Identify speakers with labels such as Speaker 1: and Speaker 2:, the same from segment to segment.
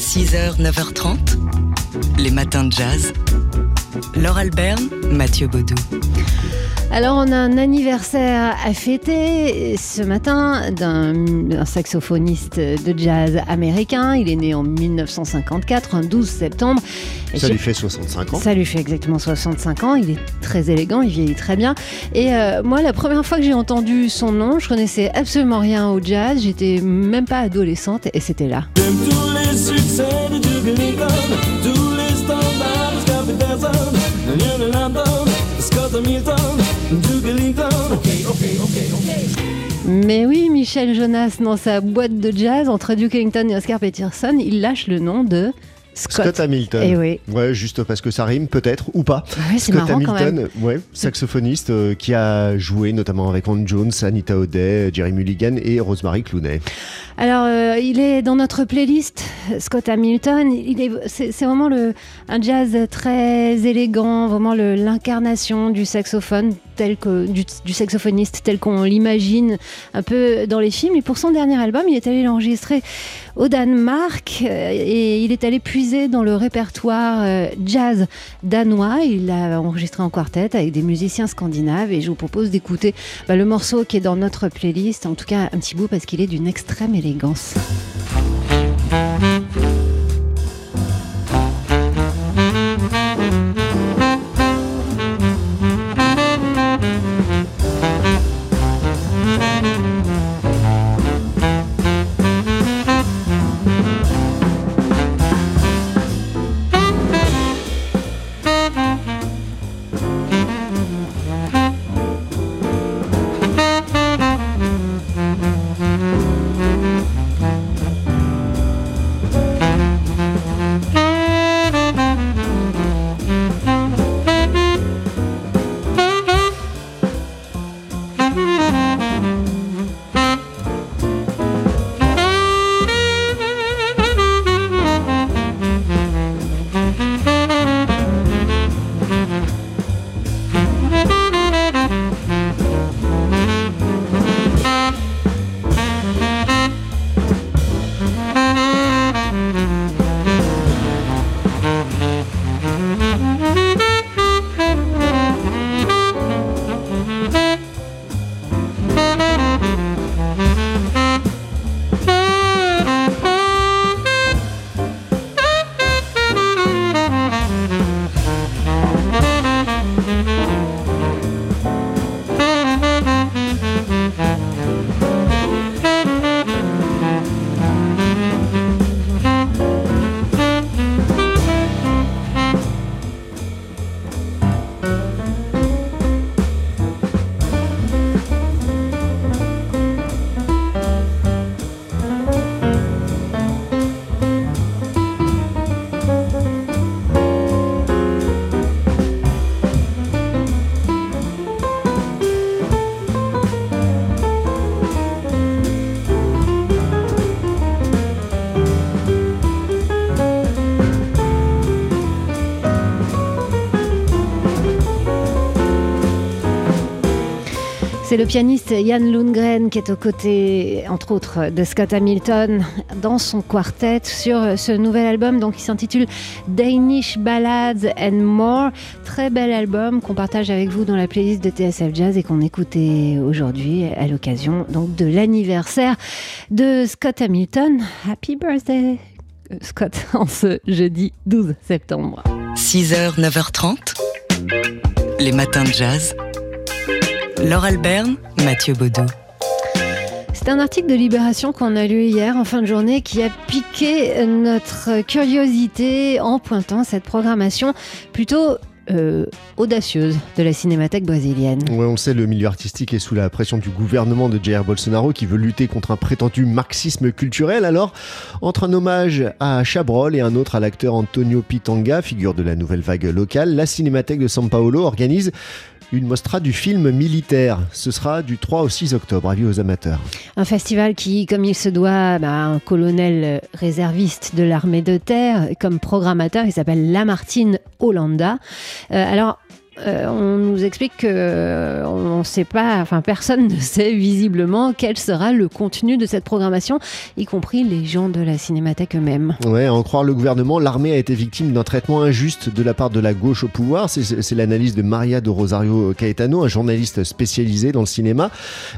Speaker 1: 6h, 9h30, les matins de jazz. Laure Alberne, Mathieu Baudou.
Speaker 2: Alors on a un anniversaire à fêter ce matin d'un saxophoniste de jazz américain. Il est né en 1954, un 12 septembre.
Speaker 3: ça lui fait 65 ans.
Speaker 2: Ça lui fait exactement 65 ans. Il est très élégant, il vieillit très bien. Et euh, moi, la première fois que j'ai entendu son nom, je connaissais absolument rien au jazz. J'étais même pas adolescente et c'était là. Scott Hamilton, mais oui, Michel Jonas, dans sa boîte de jazz, entre Duke Ellington et Oscar Peterson, il lâche le nom de Scott.
Speaker 3: Hamilton.
Speaker 2: Eh oui.
Speaker 3: Ouais, juste parce que ça rime, peut-être, ou pas.
Speaker 2: Scott
Speaker 3: Hamilton, ouais, saxophoniste euh, qui a joué notamment avec Ron Jones, Anita O'Day, Jerry Mulligan et Rosemary Clooney.
Speaker 2: Alors, euh, il est dans notre playlist, Scott Hamilton. Il est, c'est, vraiment le, un jazz très élégant, vraiment l'incarnation du saxophone tel que du, du saxophoniste tel qu'on l'imagine un peu dans les films. Et pour son dernier album, il est allé l'enregistrer au Danemark euh, et il est allé puiser dans le répertoire euh, jazz danois. Il l'a enregistré en quartet avec des musiciens scandinaves et je vous propose d'écouter bah, le morceau qui est dans notre playlist, en tout cas un petit bout parce qu'il est d'une extrême élégance. C'est le pianiste Jan Lundgren qui est aux côtés, entre autres, de Scott Hamilton dans son quartet sur ce nouvel album donc, qui s'intitule Danish Ballads and More. Très bel album qu'on partage avec vous dans la playlist de TSF Jazz et qu'on écoutait aujourd'hui à l'occasion donc de l'anniversaire de Scott Hamilton. Happy birthday euh, Scott en ce jeudi 12 septembre.
Speaker 1: 6h, 9h30, les matins de jazz. Laure Alberne, Mathieu Baudou.
Speaker 2: C'est un article de Libération qu'on a lu hier en fin de journée qui a piqué notre curiosité en pointant cette programmation plutôt euh, audacieuse de la cinémathèque brésilienne.
Speaker 3: Oui, on sait, le milieu artistique est sous la pression du gouvernement de Jair Bolsonaro qui veut lutter contre un prétendu marxisme culturel. Alors, entre un hommage à Chabrol et un autre à l'acteur Antonio Pitanga, figure de la nouvelle vague locale, la cinémathèque de São Paulo organise une mostra du film militaire. Ce sera du 3 au 6 octobre, avis aux amateurs.
Speaker 2: Un festival qui, comme il se doit, bah, un colonel réserviste de l'armée de terre, comme programmateur, il s'appelle Lamartine Hollanda. Euh, alors, euh, on nous explique que on sait pas, enfin personne ne sait visiblement quel sera le contenu de cette programmation, y compris les gens de la Cinémathèque eux-mêmes.
Speaker 3: Ouais, en croire le gouvernement, l'armée a été victime d'un traitement injuste de la part de la gauche au pouvoir. C'est l'analyse de Maria de Rosario Caetano, un journaliste spécialisé dans le cinéma.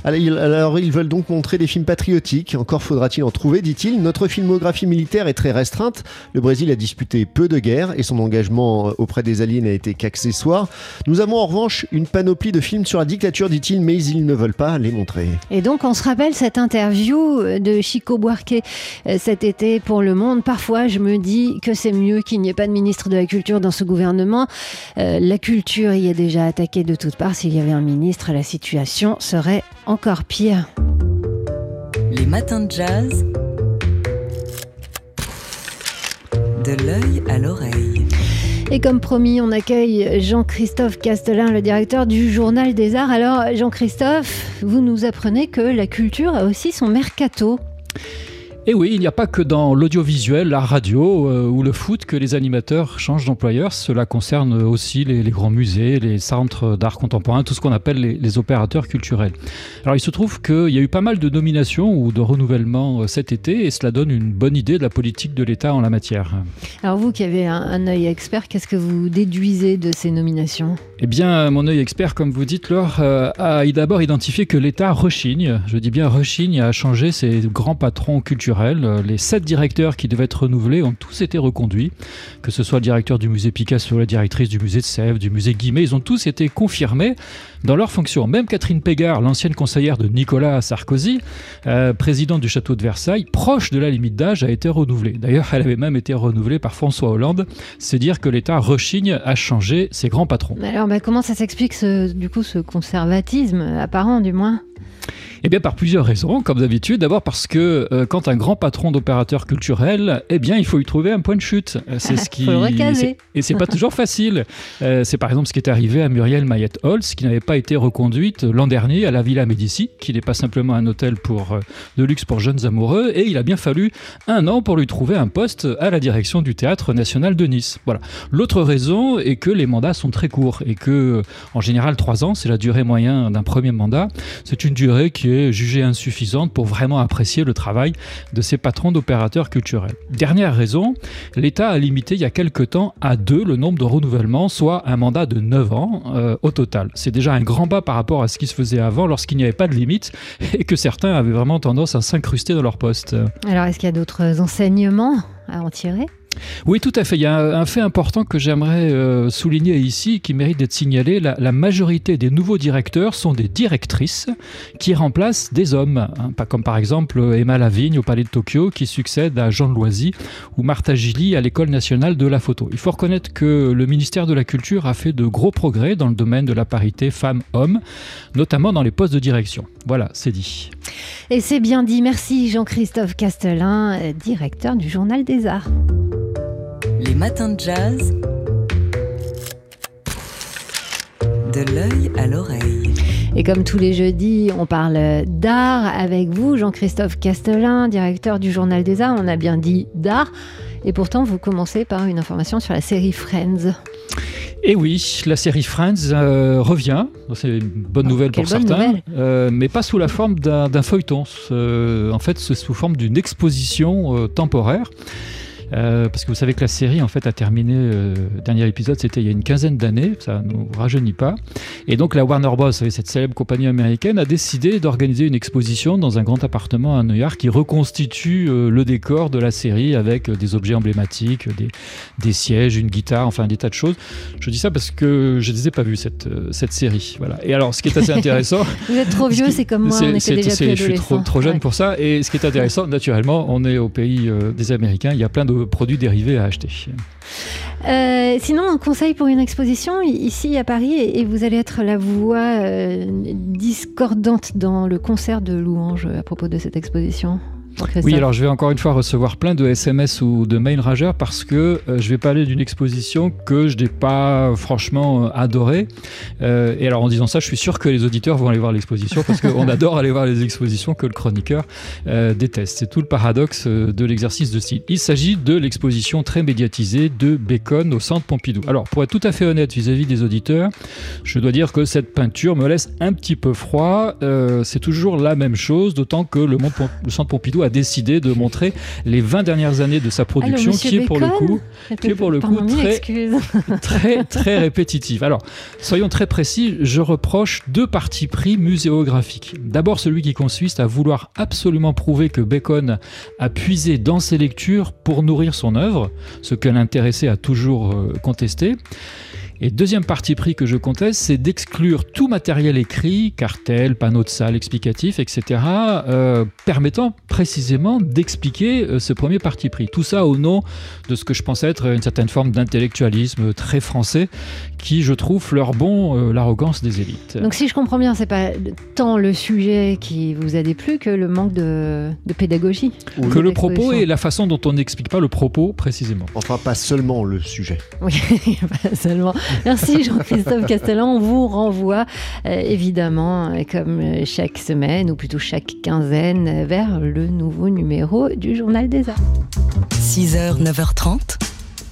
Speaker 3: Alors, ils veulent donc montrer des films patriotiques. Encore faudra-t-il en trouver, dit-il. Notre filmographie militaire est très restreinte. Le Brésil a disputé peu de guerres et son engagement auprès des alliés n'a été qu'accessoire. Nous avons en revanche une panoplie de films sur la dictature, dit-il, mais ils ne veulent pas les montrer.
Speaker 2: Et donc, on se rappelle cette interview de Chico Buarque euh, cet été pour Le Monde. Parfois, je me dis que c'est mieux qu'il n'y ait pas de ministre de la Culture dans ce gouvernement. Euh, la culture y est déjà attaquée de toutes parts. S'il y avait un ministre, la situation serait encore pire.
Speaker 1: Les matins de jazz. De l'œil à l'oreille.
Speaker 2: Et comme promis, on accueille Jean-Christophe Castelin, le directeur du Journal des Arts. Alors, Jean-Christophe, vous nous apprenez que la culture a aussi son mercato.
Speaker 4: Et oui, il n'y a pas que dans l'audiovisuel, la radio euh, ou le foot que les animateurs changent d'employeur. Cela concerne aussi les, grands musées, les centres d'art contemporain, tout ce qu'on appelle les, opérateurs culturels. Alors il se trouve qu'il y a eu pas mal de nominations ou de renouvellements euh, cet été et cela donne une bonne idée de la politique de l'État en la matière.
Speaker 2: Alors vous qui avez un, un œil expert, qu'est-ce que vous déduisez de ces nominations?
Speaker 4: Eh bien, mon œil expert, comme vous dites, Laure, euh, a d'abord identifié que l'État rechigne, je dis bien rechigne, à changer ses grands patrons culturels euh, les sept directeurs qui devaient être renouvelés ont tous été reconduits, que ce soit le directeur du musée Picasso, la directrice du musée de Sèvres, du musée Guimet, ils ont tous été confirmés dans leur fonction. Même Catherine Pégard, l'ancienne conseillère de Nicolas Sarkozy, euh, présidente du château de Versailles, proche de la limite d'âge, a été renouvelée. D'ailleurs, elle avait même été renouvelée par François Hollande. C'est dire que l'État rechigne à changer ses grands patrons.
Speaker 2: Bah, comment ça s'explique du coup ce conservatisme apparent, du moins?
Speaker 4: Eh bien, par plusieurs raisons, comme d'habitude. D'abord parce que euh, quand un grand patron d'opérateur culturel, eh bien, il faut y trouver un point de chute.
Speaker 2: Euh, c'est ce qui. faut le
Speaker 4: et c'est pas toujours facile. Euh, c'est par exemple ce qui est arrivé à Muriel Mayette Holz, qui n'avait pas été reconduite l'an dernier à la Villa Médici, qui n'est pas simplement un hôtel pour de luxe pour jeunes amoureux. Et il a bien fallu un an pour lui trouver un poste à la direction du théâtre national de Nice. Voilà. L'autre raison est que les mandats sont très courts et que, en général, trois ans, c'est la durée moyenne d'un premier mandat. C'est une durée qui est jugée insuffisante pour vraiment apprécier le travail de ces patrons d'opérateurs culturels. Dernière raison, l'État a limité il y a quelque temps à deux le nombre de renouvellements, soit un mandat de 9 ans euh, au total. C'est déjà un grand pas par rapport à ce qui se faisait avant lorsqu'il n'y avait pas de limite et que certains avaient vraiment tendance à s'incruster dans leur poste.
Speaker 2: Alors est-ce qu'il y a d'autres enseignements à en tirer?
Speaker 4: Oui, tout à fait. Il y a un fait important que j'aimerais euh, souligner ici, qui mérite d'être signalé. La, majorité des nouveaux directeurs sont des directrices qui remplacent des hommes. Hein. pas comme par exemple Emma Lavigne au Palais de Tokyo qui succède à Jean Loisy ou Martha Gilly à l'École nationale de la photo. Il faut reconnaître que le ministère de la Culture a fait de gros progrès dans le domaine de la parité femmes-hommes, notamment dans les postes de direction. Voilà, c'est dit.
Speaker 2: Et c'est bien dit. Merci Jean-Christophe Castelin, directeur du Journal des Arts.
Speaker 1: Les matins de jazz. De l'œil à l'oreille.
Speaker 2: Et comme tous les jeudis, on parle d'art avec vous, Jean-Christophe Castelin, directeur du Journal des Arts. On a bien dit d'art. Et pourtant, vous commencez par une information sur la série Friends.
Speaker 4: Et oui, la série Friends euh, revient. C'est une bonne ah, nouvelle pour certains, euh, mais pas sous la forme d'un feuilleton. en fait, c'est sous forme d'une exposition euh, temporaire. Euh, parce que vous savez que la série en fait a terminé, euh, le dernier épisode c'était il y a une quinzaine d'années, ça ne nous rajeunit pas. Et donc la Warner Bros, cette célèbre compagnie américaine, a décidé d'organiser une exposition dans un grand appartement à New York qui reconstitue euh, le décor de la série avec des objets emblématiques, des, des, sièges, une guitare, enfin des tas de choses. Je dis ça parce que je ne les ai pas vus cette, cette série. Voilà. Et alors ce qui est assez intéressant...
Speaker 2: vous êtes trop vieux, c'est comme moi, on était déjà Je
Speaker 4: suis trop, trop jeune pour ça. Et ce qui est intéressant, naturellement, on est au pays des Américains, il y a plein de produits dérivés à acheter.
Speaker 2: Euh, sinon, un conseil pour une exposition ici à Paris, et vous allez être la voix euh, discordante dans le concert de louanges à propos de cette exposition.
Speaker 4: Oui, alors je vais encore une fois recevoir plein de SMS ou de mails rageurs parce que euh, je vais parler d'une exposition que je n'ai pas franchement euh, adorée. Euh, et alors en disant ça, je suis sûr que les auditeurs vont aller voir l'exposition parce qu'on adore aller voir les expositions que le chroniqueur déteste. C'est tout le paradoxe de l'exercice de style. Il s'agit de l'exposition très médiatisée de Bacon au centre Pompidou. Alors pour être tout à fait honnête vis-à-vis des auditeurs, je dois dire que cette peinture me laisse un petit peu froid. c'est toujours la même chose, d'autant que le, le centre Pompidou a décidé de montrer les 20 dernières années de sa production, qui, est pour le coup, qui est pour le coup très, très, très répétitive. Alors, soyons très précis, je reproche deux partis pris muséographiques. D'abord, celui qui consiste à vouloir absolument prouver que Bacon a puisé dans ses lectures pour nourrir son œuvre, ce que l'intéressé a toujours euh, contesté. Et deuxième parti pris que je conteste, c'est d'exclure tout matériel écrit, cartel, panneaux de salle explicatifs, etc., euh, permettant précisément d'expliquer euh, ce premier parti pris. Tout ça au nom de ce que je pense être une certaine forme d'intellectualisme très français, qui, je trouve, leur bon euh, l'arrogance des élites.
Speaker 2: Donc si je comprends bien, c'est pas tant le sujet qui vous a déplu que le manque de, pédagogie.
Speaker 4: Que le propos et la façon dont on n'explique pas le propos précisément.
Speaker 3: Enfin, pas seulement le sujet.
Speaker 2: Oui, pas seulement. Merci Jean-Christophe Castellan. On vous renvoie euh, évidemment, euh, comme euh, chaque semaine, ou plutôt chaque quinzaine, vers le nouveau numéro du Journal des Arts.
Speaker 1: 6h, 9h30,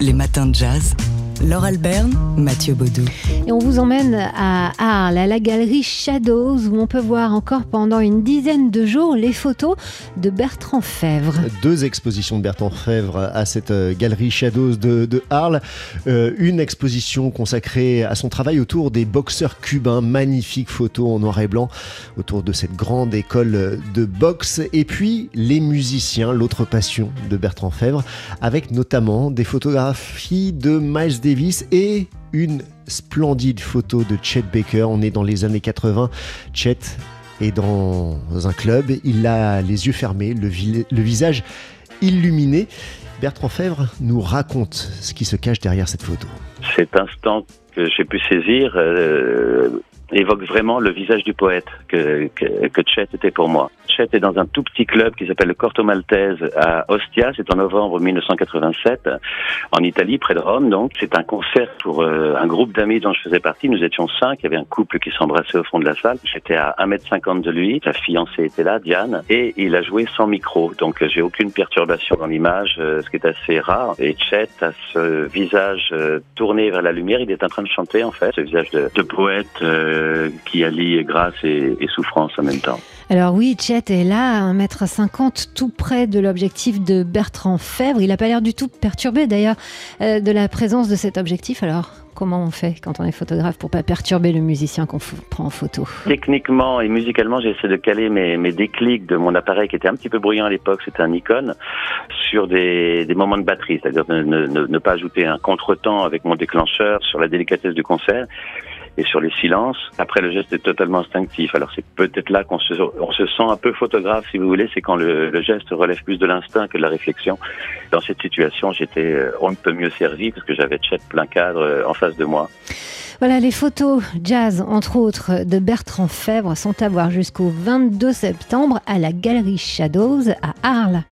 Speaker 1: les matins de jazz. Laure Alberne, Mathieu Baudou.
Speaker 2: Et on vous emmène à Arles, à la galerie Shadows, où on peut voir encore pendant une dizaine de jours les photos de Bertrand Fèvre.
Speaker 3: Deux expositions de Bertrand Fèvre à cette euh, galerie Shadows de, Arles. Euh, une exposition consacrée à son travail autour des boxeurs cubains. Magnifiques photos en noir et blanc autour de cette grande école de boxe. Et puis les musiciens, l'autre passion de Bertrand Fèvre, avec notamment des photographies de Miles Davis et une splendide photo de Chet Baker. On est dans les années 80. Chet est dans un club, il a les yeux fermés, le, visage illuminé. Bertrand Fèvre nous raconte ce qui se cache derrière cette photo.
Speaker 5: Cet instant que j'ai pu saisir euh, évoque vraiment le visage du poète que, que, que Chet était pour moi. Chet est dans un tout petit club qui s'appelle le Corto Maltese à Ostia. C'est en novembre 1987 en Italie, près de Rome. Donc, c'est un concert pour euh, un groupe d'amis dont je faisais partie. Nous étions cinq. Il y avait un couple qui s'embrassait au fond de la salle. J'étais à 1m50 de lui. Sa fiancée était là, Diane. Et il a joué sans micro. Donc, j'ai aucune perturbation dans l'image, euh, ce qui est assez rare. Et Chet a ce visage euh, tourné vers la lumière. Il est en train de chanter, en fait. Ce visage de, de poète qui allie grâce et, et souffrance en même temps.
Speaker 2: Alors oui, Chet est là, à 1m50, tout près de l'objectif de Bertrand Fèvre. Il n'a pas l'air du tout perturbé d'ailleurs euh, de la présence de cet objectif. Alors comment on fait quand on est photographe pour pas perturber le musicien qu'on prend en photo?
Speaker 5: Techniquement et musicalement, j'ai essayé de caler mes, mes, déclics de mon appareil qui était un petit peu bruyant à l'époque, c'était un Nikon, sur des, des moments de batterie, c'est-à-dire ne, ne, ne, pas ajouter un contretemps avec mon déclencheur sur la délicatesse du concert et sur les silences. Après, le geste est totalement instinctif. Alors c'est peut-être là qu'on se, on se sent un peu photographe, si vous voulez, c'est quand le, le, geste relève plus de l'instinct que de la réflexion. Dans cette situation, j'étais euh, on ne peut mieux servi parce que j'avais Chet plein cadre euh, en face de moi.
Speaker 2: Voilà, les photos jazz, entre autres, de Bertrand Fèvre sont à voir jusqu'au 22 septembre à la Galerie Shadows à Arles.